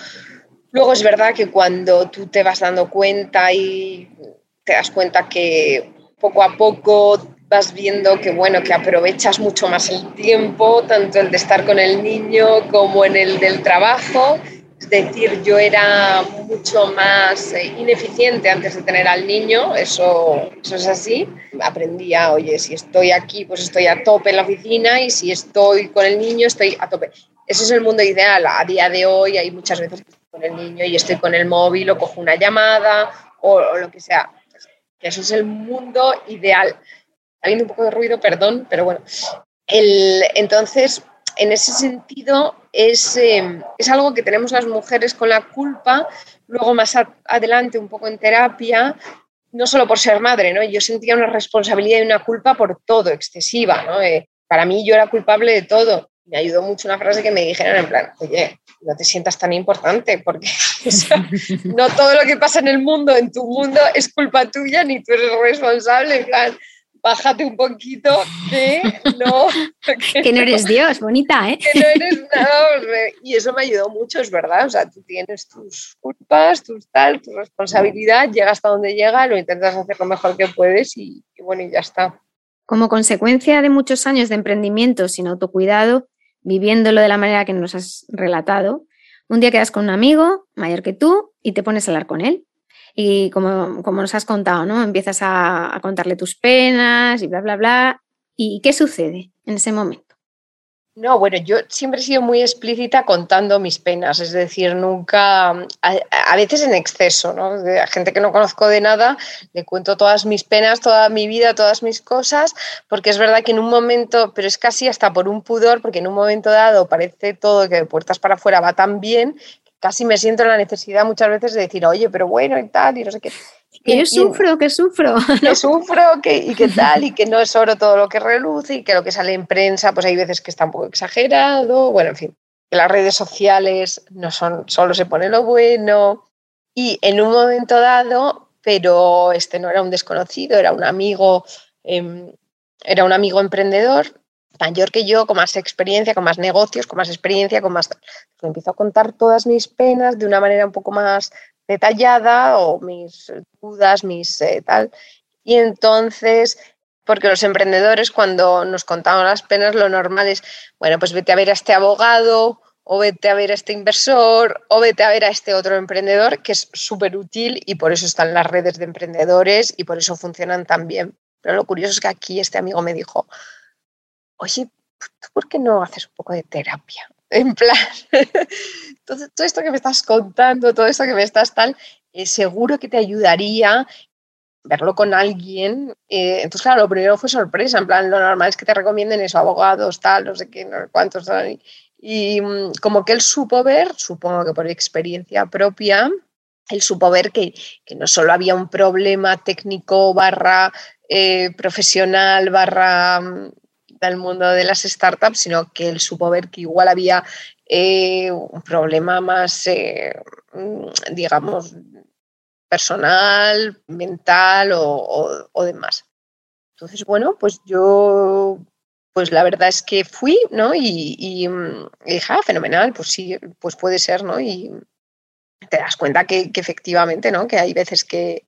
Speaker 4: Luego es verdad que cuando tú te vas dando cuenta y te das cuenta que poco a poco vas viendo que bueno, que aprovechas mucho más el tiempo, tanto el de estar con el niño como en el del trabajo es decir, yo era mucho más eh, ineficiente antes de tener al niño, eso, eso es así. Aprendía, oye, si estoy aquí, pues estoy a tope en la oficina y si estoy con el niño, estoy a tope. Ese es el mundo ideal. A día de hoy hay muchas veces que estoy con el niño y estoy con el móvil o cojo una llamada o, lo que sea. Eso es el mundo ideal. Habiendo un poco de ruido, perdón, pero bueno. El, entonces, en ese sentido es, em, es, algo que tenemos las mujeres con la culpa, luego más adelante un poco en terapia, no solo por ser madre, ¿no? Yo sentía una responsabilidad y una culpa por todo, excesiva, ¿no? Eh, para mí yo era culpable de todo. Me ayudó mucho una frase que me dijeron en plan, oye, no te sientas tan importante, porque no todo lo que pasa en el mundo, en tu mundo, es culpa tuya, ni tú eres responsable, en plan, bájate un poquito que no...
Speaker 3: Que, no eres Dios, bonita, ¿eh?
Speaker 4: Que no eres nada, y eso me ayudó mucho, es verdad, o sea, tú tienes tus culpas, tus tal, tu responsabilidad, llega hasta donde llega, lo intentas hacer lo mejor que puedes y, bueno, y ya está.
Speaker 3: Como consecuencia de muchos años de emprendimiento sin autocuidado, viviéndolo de la manera que nos has relatado, un día quedas con un amigo mayor que tú y te pones a hablar con él y como, como nos has contado, ¿no? Empiezas a, contarle tus penas y bla, bla, bla. ¿Y qué sucede en ese momento?
Speaker 4: No, bueno, yo siempre he sido muy explícita contando mis penas, es decir, nunca, a, veces en exceso, ¿no? A gente que no conozco de nada, le cuento todas mis penas, toda mi vida, todas mis cosas, porque es verdad que en un momento, pero es casi hasta por un pudor, porque en un momento dado parece todo que de puertas para afuera va tan bien, casi me siento la necesidad muchas veces de decir, oye, pero bueno y tal, y no sé qué.
Speaker 3: Que yo sufro, que sufro.
Speaker 4: Que sufro, que, y que tal, y que no es oro todo lo que reluce, y que lo que sale en prensa, pues hay veces que está un poco exagerado, bueno, en fin, que las redes sociales no son, solo se pone lo bueno, y en un momento dado, pero este no era un desconocido, era un amigo, em, era un amigo emprendedor, mayor que yo, con más experiencia, con más negocios, con más experiencia, con más... Me empiezo a contar todas mis penas de una manera un poco más detallada o mis dudas, mis eh, tal. Y entonces, porque los emprendedores cuando nos contamos las penas, lo normal es, bueno, pues vete a ver a este abogado o vete a ver a este inversor o vete a ver a este otro emprendedor, que es súper útil y por eso están las redes de emprendedores y por eso funcionan tan bien. Pero lo curioso es que aquí este amigo me dijo, oye, ¿tú por qué no haces un poco de terapia? En plan, todo, esto que me estás contando, todo esto que me estás tal, eh, seguro que te ayudaría verlo con alguien. Eh, entonces, claro, lo primero fue sorpresa, en plan, lo normal es que te recomienden eso, abogados, tal, no sé qué, no sé cuántos. Y, y mm, como que él supo ver, supongo que por experiencia propia, él supo ver que, que no solo había un problema técnico barra eh, profesional, barra mm, del mundo de las startups, sino que él supo ver que igual había eh, un problema más, eh, mm, digamos, personal, mental o, demás. Entonces, bueno, pues yo, pues la verdad es que fui, ¿no? Y, mm, dije, ah, fenomenal, pues sí, pues puede ser, ¿no? Y te das cuenta que, que efectivamente, ¿no? Que hay veces que...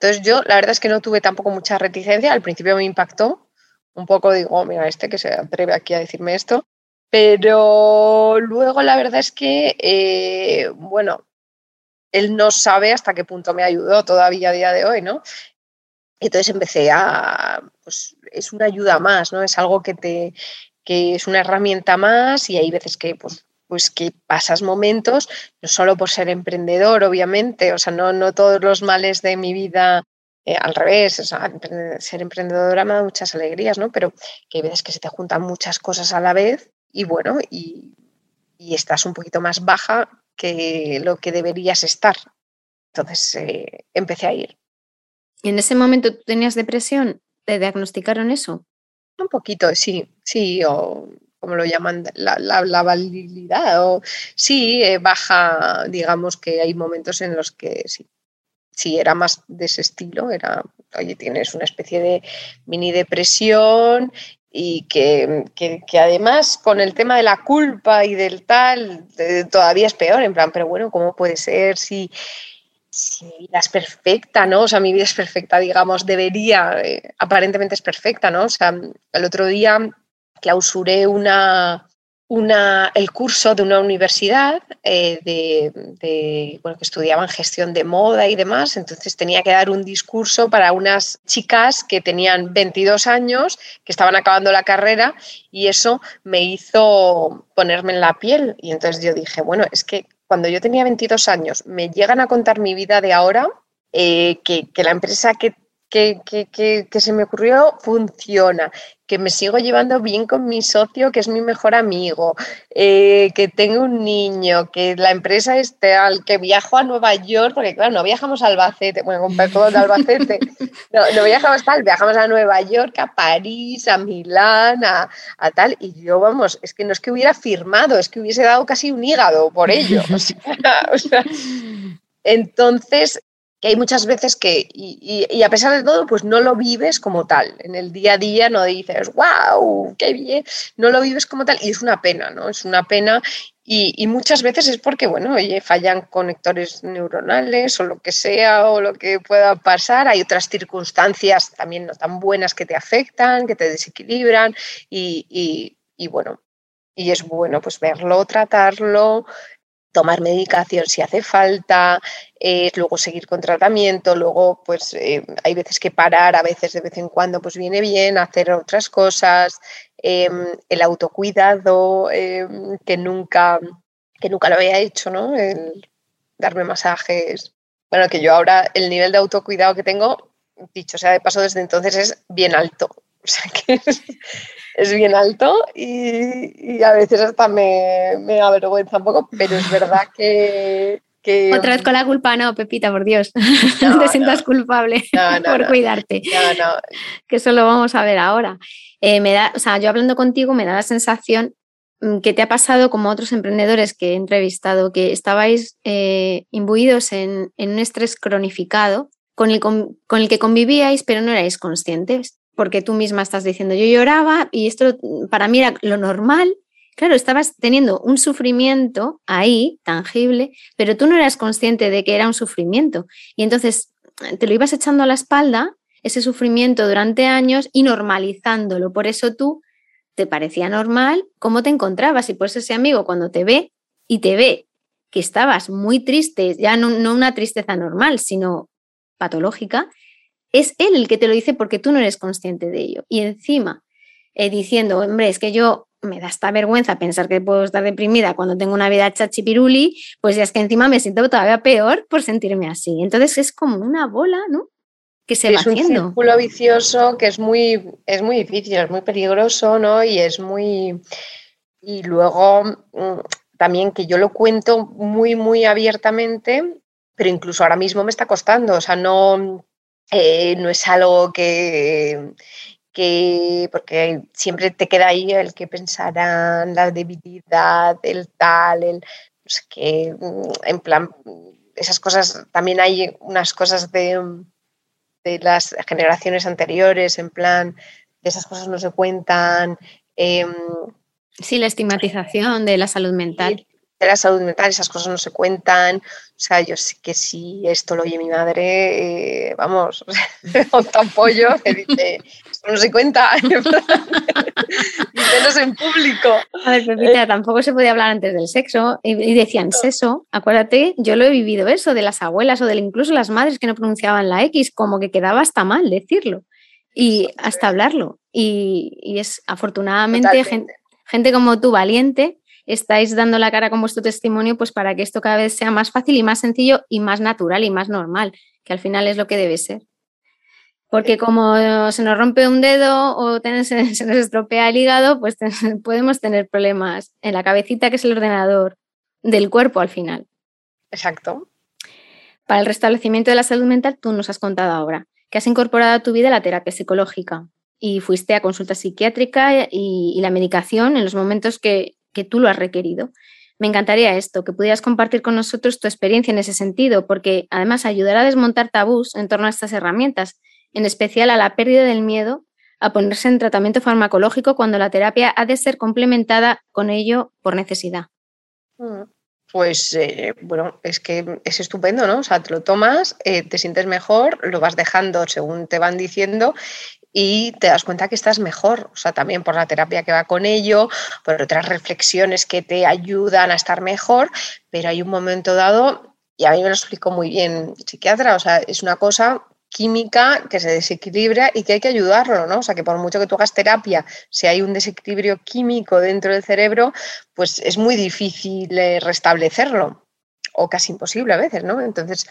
Speaker 4: Entonces yo, la verdad es que no tuve tampoco mucha reticencia, al principio me impactó, un poco digo, oh, mira, este que se atreve aquí a decirme esto. Pero luego la verdad es que, eh, bueno, él no sabe hasta qué punto me ayudó todavía a día de hoy, ¿no? Entonces empecé a, pues es una ayuda más, ¿no? Es algo que te, que es una herramienta más y hay veces que, pues, pues que pasas momentos, no solo por ser emprendedor, obviamente, o sea, no, no todos los males de mi vida eh, al revés, ser emprendedora me da muchas alegrías, ¿no? Pero que hay veces que se te juntan muchas cosas a la vez y bueno, y, estás un poquito más baja que lo que deberías estar. Entonces eh, empecé a ir.
Speaker 3: ¿Y en ese momento tú tenías depresión? ¿Te diagnosticaron eso?
Speaker 4: Un poquito, sí, sí, o como lo llaman, la, la, validad, o sí, eh, baja, digamos que hay momentos en los que sí, si era más de ese estilo, era, oye, tienes una especie de mini depresión y que, además con el tema de la culpa y del tal, todavía es peor, en plan, pero bueno, ¿cómo puede ser si, si mi vida es perfecta, ¿no? O sea, mi vida es perfecta, digamos, debería, eh, aparentemente es perfecta, ¿no? O sea, el otro día clausuré una, una, el curso de una universidad eh, de, bueno, que estudiaban gestión de moda y demás, entonces tenía que dar un discurso para unas chicas que tenían 22 años, que estaban acabando la carrera y eso me hizo ponerme en la piel. Y entonces yo dije, bueno, es que cuando yo tenía 22 años me llegan a contar mi vida de ahora, eh, que, que la empresa que que, que, se me ocurrió funciona, que me sigo llevando bien con mi socio, que es mi mejor amigo, eh, que tengo un niño, que la empresa es tal, que viajo a Nueva York, porque claro, no viajamos a Albacete, bueno, con todo de Albacete, no, no, viajamos tal, viajamos a Nueva York, a París, a Milán, a, a, tal, y yo, vamos, es que no es que hubiera firmado, es que hubiese dado casi un hígado por ello. o sea, entonces, que hay muchas veces que, y, a pesar de todo, pues no lo vives como tal. En el día a día no dices, wow, qué bien, no lo vives como tal. Y es una pena, ¿no? Es una pena. Y, muchas veces es porque, bueno, oye, fallan conectores neuronales o lo que sea o lo que pueda pasar. Hay otras circunstancias también no tan buenas que te afectan, que te desequilibran y, y bueno, y es bueno pues verlo, tratarlo, tomar medicación si hace falta, eh, luego seguir con tratamiento, luego pues eh, hay veces que parar, a veces de vez en cuando pues viene bien hacer otras cosas, em, el autocuidado em, que nunca que nunca lo había hecho, ¿no? El darme masajes. Bueno, que yo ahora el nivel de autocuidado que tengo, dicho sea de paso desde entonces, es bien alto. O sea que es, bien alto y, a veces hasta me, me avergüenza un poco, pero es verdad que,
Speaker 3: otra vez con la culpa, no, Pepita, por Dios. No, te sientas culpable por cuidarte. Que eso lo vamos a ver ahora. Eh, me da, o sea, yo hablando contigo me da la sensación mm, que te ha pasado como otros emprendedores que he entrevistado, que estabais eh, imbuidos en, un estrés cronificado con el, con el que convivíais, pero no erais conscientes, porque tú misma estás diciendo, yo lloraba y esto para mí era lo normal Claro, estabas teniendo un sufrimiento ahí, tangible, pero tú no eras consciente de que era un sufrimiento. Y entonces te lo ibas echando a la espalda, ese sufrimiento durante años y normalizándolo. Por eso tú te parecía normal cómo te encontrabas y por eso ese amigo cuando te ve y te ve que estabas muy triste, ya no, una tristeza normal, sino patológica, es él el que te lo dice porque tú no eres consciente de ello. Y encima, eh, diciendo, hombre, es que yo me da esta vergüenza pensar que puedo estar deprimida cuando tengo una vida chachipiruli, pues ya es que encima me siento todavía peor por sentirme así. Entonces es como una bola, ¿no?
Speaker 4: Que se va haciendo. Es un círculo vicioso que es muy, es muy difícil, es muy peligroso, ¿no? Y es muy... Y luego mm, también que yo lo cuento muy, muy abiertamente, pero incluso ahora mismo me está costando, o sea, no, eh, no es algo que, porque siempre te queda ahí el que pensarán, la debilidad, el tal, el que mm, en plan, esas cosas, también hay unas cosas de, de las generaciones anteriores, en plan, de esas cosas no se cuentan. Em,
Speaker 3: sí, la estigmatización de la salud mental
Speaker 4: de la salud mental, esas cosas no se cuentan. O sea, yo sé que si esto lo oye mi madre, eh, vamos, tan pollo que dice, esto no se cuenta, menos en público.
Speaker 3: A ver, Pepita, tampoco se podía hablar antes del sexo. Y decían sexo, acuérdate, yo lo he vivido eso, de las abuelas o de incluso las madres que no pronunciaban la X, como que quedaba hasta mal decirlo y hasta hablarlo. Y, es afortunadamente gente, gente como tú, valiente, estáis dando la cara con vuestro testimonio, pues para que esto cada vez sea más fácil y más sencillo y más natural y más normal, que al final es lo que debe ser. Porque como se nos rompe un dedo o se, nos estropea el hígado, pues podemos tener problemas en la cabecita, que es el ordenador del cuerpo al final.
Speaker 4: Exacto.
Speaker 3: Para el restablecimiento de la salud mental, tú nos has contado ahora que has incorporado a tu vida la terapia psicológica y fuiste a consulta psiquiátrica y la medicación en los momentos que que tú lo has requerido. Me encantaría esto, que pudieras compartir con nosotros tu experiencia en ese sentido, porque además ayudará a desmontar tabús en torno a estas herramientas, en especial a la pérdida del miedo a ponerse en tratamiento farmacológico cuando la terapia ha de ser complementada con ello por necesidad.
Speaker 4: Mm, pues eh, bueno, es que es estupendo, ¿no? O sea, te lo tomas, eh, te sientes mejor, lo vas dejando según te van diciendo y te das cuenta que estás mejor, o sea, también por la terapia que va con ello, por otras reflexiones que te ayudan a estar mejor, pero hay un momento dado, y a mí me lo explicó muy bien psiquiatra, o sea, es una cosa química que se desequilibra y que hay que ayudarlo, ¿no? O sea, que por mucho que tú hagas terapia, si hay un desequilibrio químico dentro del cerebro, pues es muy difícil eh, restablecerlo o casi imposible a veces, ¿no? Entonces,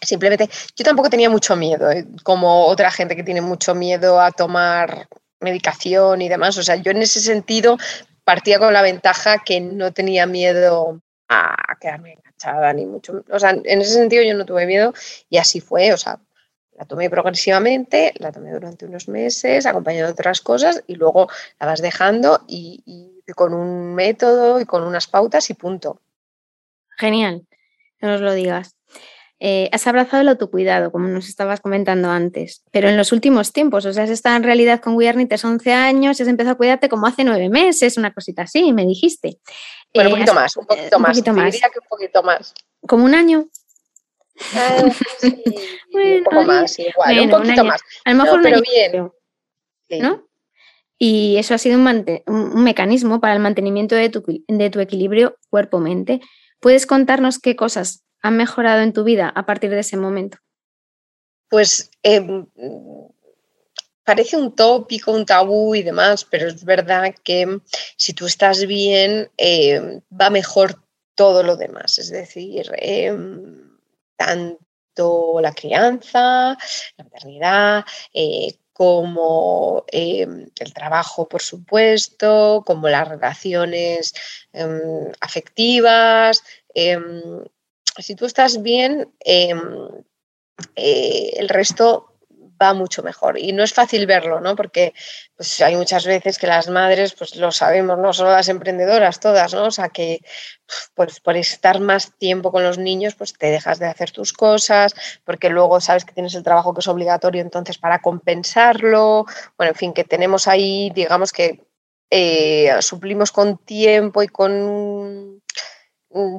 Speaker 4: Simplemente, yo tampoco tenía mucho miedo, ¿eh? como otra gente que tiene mucho miedo a tomar medicación y demás. O sea, yo en ese sentido partía con la ventaja que no tenía miedo a quedarme enganchada, ni mucho. O sea, en ese sentido yo no tuve miedo y así fue. O sea, la tomé progresivamente, la tomé durante unos meses, acompañado de otras cosas y luego la vas dejando y, y con un método y con unas pautas y punto.
Speaker 3: Genial, que nos lo digas. Eh, has abrazado el autocuidado, como nos estabas comentando antes, pero en los últimos tiempos, o sea, has estado en realidad con Guillernites 11 años y has empezado a cuidarte como hace nueve meses, una cosita así, me dijiste.
Speaker 4: Bueno, un eh, poquito más, un poquito más. Poquito más. Diría que un poquito más.
Speaker 3: ¿Como un año?
Speaker 4: Ah, sí, un poco más, igual, un poquito más.
Speaker 3: A lo mejor pero bien. ¿no? Y eso ha sido un, un, mecanismo para el mantenimiento de tu, de tu equilibrio cuerpo-mente. ¿Puedes contarnos qué cosas han mejorado en tu vida a partir de ese momento?
Speaker 4: Pues em, parece un tópico, un tabú y demás, pero es verdad que si tú estás bien, em, va mejor todo lo demás. Es decir, em, tanto la crianza, la maternidad, eh, como el trabajo, por supuesto, como las relaciones afectivas. Si tú estás bien, eh, el resto va mucho mejor. Y no es fácil verlo, ¿no? Porque pues, hay muchas veces que las madres, pues lo sabemos, no solo las emprendedoras, todas, ¿no? O sea, que pues, por estar más tiempo con los niños, pues te dejas de hacer tus cosas, porque luego sabes que tienes el trabajo que es obligatorio, entonces para compensarlo, bueno, en fin, que tenemos ahí, digamos que eh, suplimos con tiempo y con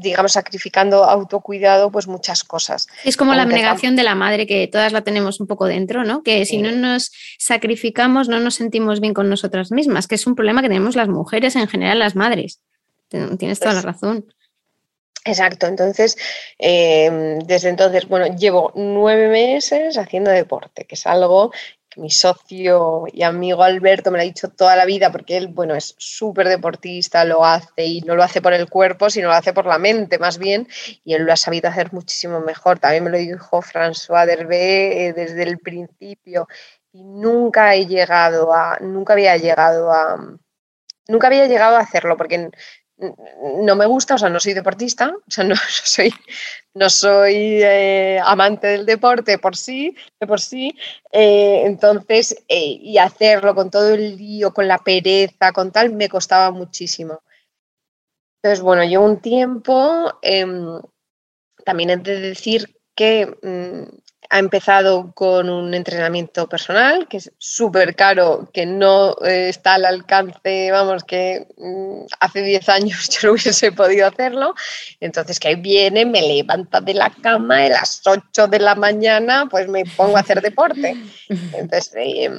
Speaker 4: digamos, sacrificando autocuidado, pues muchas cosas.
Speaker 3: Es como la abnegación de la madre, que todas la tenemos un poco dentro, ¿no? Que si no nos sacrificamos, no nos sentimos bien con nosotras mismas, que es un problema que tenemos las mujeres, en general las madres. Tienes toda la pues razón.
Speaker 4: Exacto, entonces, em, desde entonces, bueno, llevo nueve meses haciendo deporte, que es algo mi socio y amigo Alberto me lo ha dicho toda la vida porque él, bueno, es súper deportista, lo hace y no lo hace por el cuerpo, sino lo hace por la mente más bien y él lo ha sabido hacer muchísimo mejor. También me lo dijo François Derbe eh, desde el principio y nunca he llegado a, nunca había llegado a, nunca había llegado a hacerlo porque no me gusta, o sea, no soy deportista, o sea, no, soy, no soy eh, amante del deporte por sí, de por sí, eh, entonces, eh, y hacerlo con todo el lío, con la pereza, con tal, me costaba muchísimo. Entonces, bueno, yo un tiempo, em, también he de decir que mm, ha empezado con un entrenamiento personal que es súper caro, que no eh, está al alcance, vamos, que mm, hace 10 años yo no hubiese podido hacerlo. Entonces, que ahí viene, me levanta de la cama a las 8 de la mañana, pues me pongo a hacer deporte. Entonces, eh,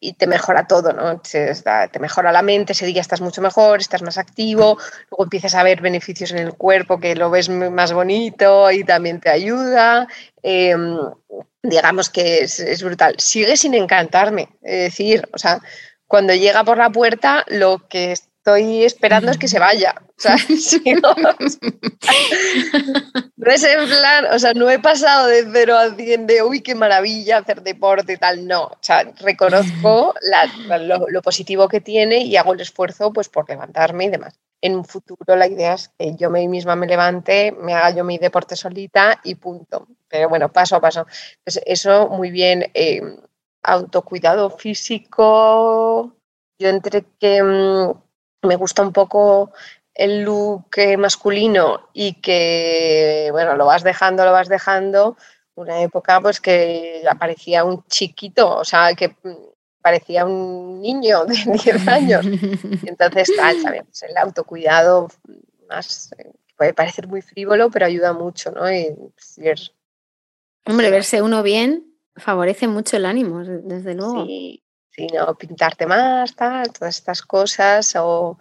Speaker 4: y te mejora todo, ¿no? Te, mejora la mente, ese día estás mucho mejor, estás más activo, luego empiezas a ver beneficios en el cuerpo que lo ves más bonito y también te ayuda. Em, digamos que es, es, brutal. Sigue sin encantarme, es decir, o sea, cuando llega por la puerta, lo que estoy esperando es que se vaya. No, es plan, o sea, no he pasado de cero a cien de, uy, qué maravilla hacer deporte y tal, no. O sea, reconozco lo, positivo que tiene y hago el esfuerzo pues por levantarme y demás. En un futuro la idea es que yo misma me levante, me haga yo mi deporte solita y punto. Pero bueno, paso a paso. Pues eso muy bien. Eh, autocuidado físico, yo entre que mm, me gusta un poco el look masculino y que, bueno, lo vas dejando, lo vas dejando, una época pues que aparecía un chiquito, o sea, que parecía un niño de 10 años. Entonces, tal, también pues, el autocuidado más, puede parecer muy frívolo, pero ayuda mucho, ¿no? Y,
Speaker 3: pues, Hombre, verse uno bien favorece mucho el ánimo, desde luego.
Speaker 4: Sí, sino pintarte más, tal, todas estas cosas, o,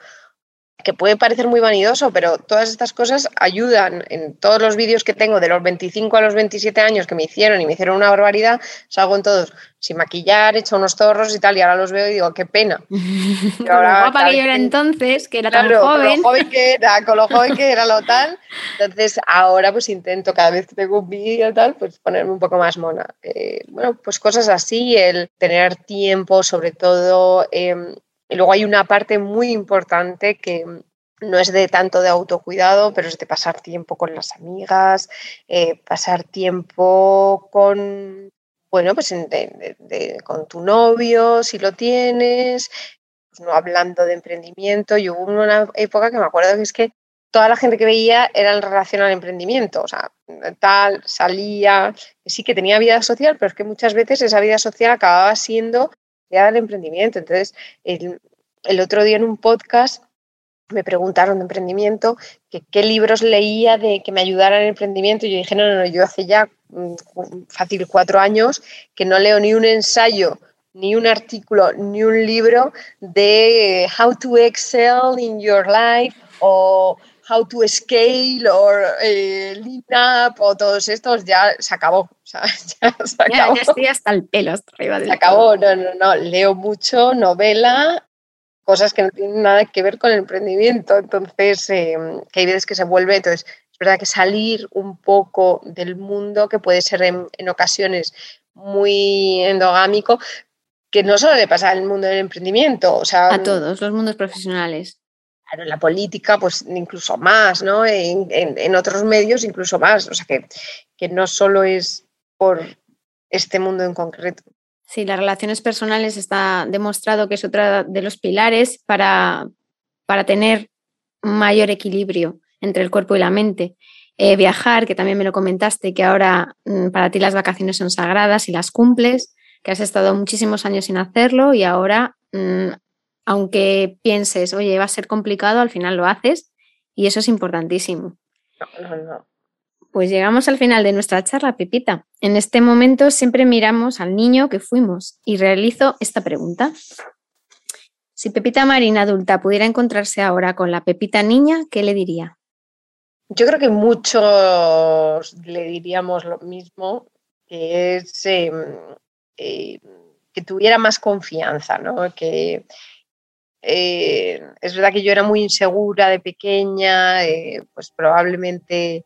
Speaker 4: que puede parecer muy vanidoso, pero todas estas cosas ayudan. En todos los vídeos que tengo de los 25 a los 27 años que me hicieron y me hicieron una barbaridad, salgo en todos sin maquillar, hecho unos torros y tal, y ahora los veo y digo, qué pena.
Speaker 3: Y ahora, guapa que yo era entonces, que era tan joven. Con
Speaker 4: lo joven que era, con lo joven que era lo tal. Entonces ahora pues intento cada vez que tengo un vídeo tal, pues ponerme un poco más mona. Eh, bueno, pues cosas así, el tener tiempo, sobre todo... Eh, y luego hay una parte muy importante que no es de tanto de autocuidado, pero es de pasar tiempo con las amigas, eh, pasar tiempo con, bueno, pues con tu novio, si lo tienes, pues no hablando de emprendimiento. Yo hubo una época que me acuerdo que es que toda la gente que veía era en relación al emprendimiento, o sea, tal, salía, sí que tenía vida social, pero es que muchas veces esa vida social acababa siendo del emprendimiento. Entonces, el, el, otro día en un podcast me preguntaron de emprendimiento que qué libros leía de que me ayudaran en emprendimiento y yo dije, no, no, no, yo hace ya mm, fácil cuatro años que no leo ni un ensayo, ni un artículo, ni un libro de how to excel in your life o How to Scale o eh, Lean Up o todos estos, ya se acabó.
Speaker 3: ya, se acabó. Ya, estoy hasta el pelo, hasta arriba del
Speaker 4: Se acabó, no, no, no. Leo mucho, novela, cosas que no tienen nada que ver con el emprendimiento. Entonces, em, que hay veces que se vuelve. Entonces, es verdad que salir un poco del mundo, que puede ser en, en ocasiones muy endogámico, que no solo le pasa al mundo del emprendimiento, o sea,
Speaker 3: a todos los mundos profesionales.
Speaker 4: En la política, pues incluso más, ¿no? En, en, otros medios, incluso más. O sea, que, que no solo es por este mundo en concreto.
Speaker 3: Sí, las relaciones personales está demostrado que es otro de los pilares para, para tener mayor equilibrio entre el cuerpo y la mente. Eh, viajar, que también me lo comentaste, que ahora mm, para ti las vacaciones son sagradas y las cumples, que has estado muchísimos años sin hacerlo y ahora, mm, aunque pienses, oye, va a ser complicado, al final lo haces y eso es importantísimo.
Speaker 4: No, no, no.
Speaker 3: Pues llegamos al final de nuestra charla, Pepita. En este momento siempre miramos al niño que fuimos y realizo esta pregunta. Si Pepita Marina adulta pudiera encontrarse ahora con la Pepita niña, ¿qué le diría?
Speaker 4: Yo creo que muchos le diríamos lo mismo, que es em, eh, que tuviera más confianza, ¿no? Que, eh, es verdad que yo era muy insegura de pequeña, eh, pues probablemente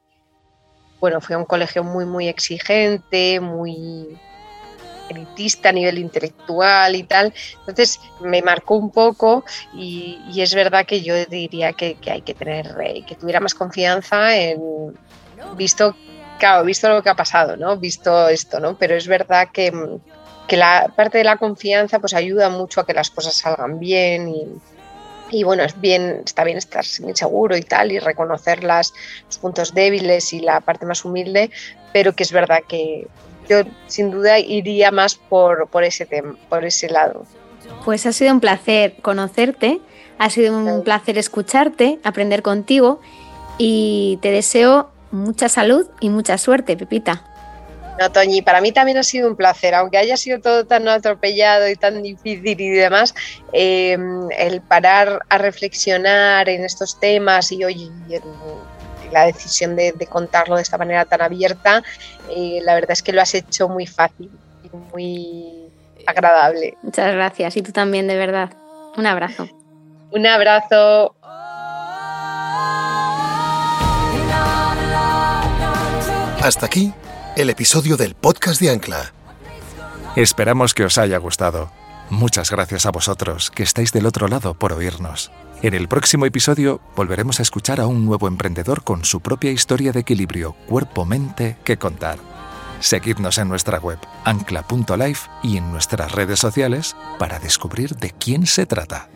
Speaker 4: bueno, fui a un colegio muy, muy exigente, muy elitista a nivel intelectual y tal. Entonces me marcó un poco y, es verdad que yo diría que, hay que tener, eh, que tuviera más confianza en, visto, claro, visto lo que ha pasado, ¿no? Visto esto, ¿no? Pero es verdad que, que la parte de la confianza pues ayuda mucho a que las cosas salgan bien y, y bueno, es bien, está bien estar inseguro y tal y reconocer las, los puntos débiles y la parte más humilde, pero que es verdad que yo sin duda iría más por, por, ese, tema, por ese lado.
Speaker 3: Pues ha sido un placer conocerte, ha sido un placer escucharte, aprender contigo y te deseo mucha salud y mucha suerte, Pepita.
Speaker 4: No, Toñi, para mí también ha sido un placer, aunque haya sido todo tan atropellado y tan difícil y demás, em, el parar a reflexionar en estos temas y hoy la decisión de, contarlo de esta manera tan abierta, eh, la verdad es que lo has hecho muy fácil y muy agradable.
Speaker 3: Muchas gracias y tú también, de verdad. Un abrazo.
Speaker 4: Un abrazo.
Speaker 1: Hasta aquí el episodio del podcast de Ancla.
Speaker 2: Esperamos que os haya gustado. Muchas gracias a vosotros que estáis del otro lado por oírnos. En el próximo episodio volveremos a escuchar a un nuevo emprendedor con su propia historia de equilibrio cuerpo-mente que contar. Seguidnos en nuestra web ancla.life y en nuestras redes sociales para descubrir de quién se trata.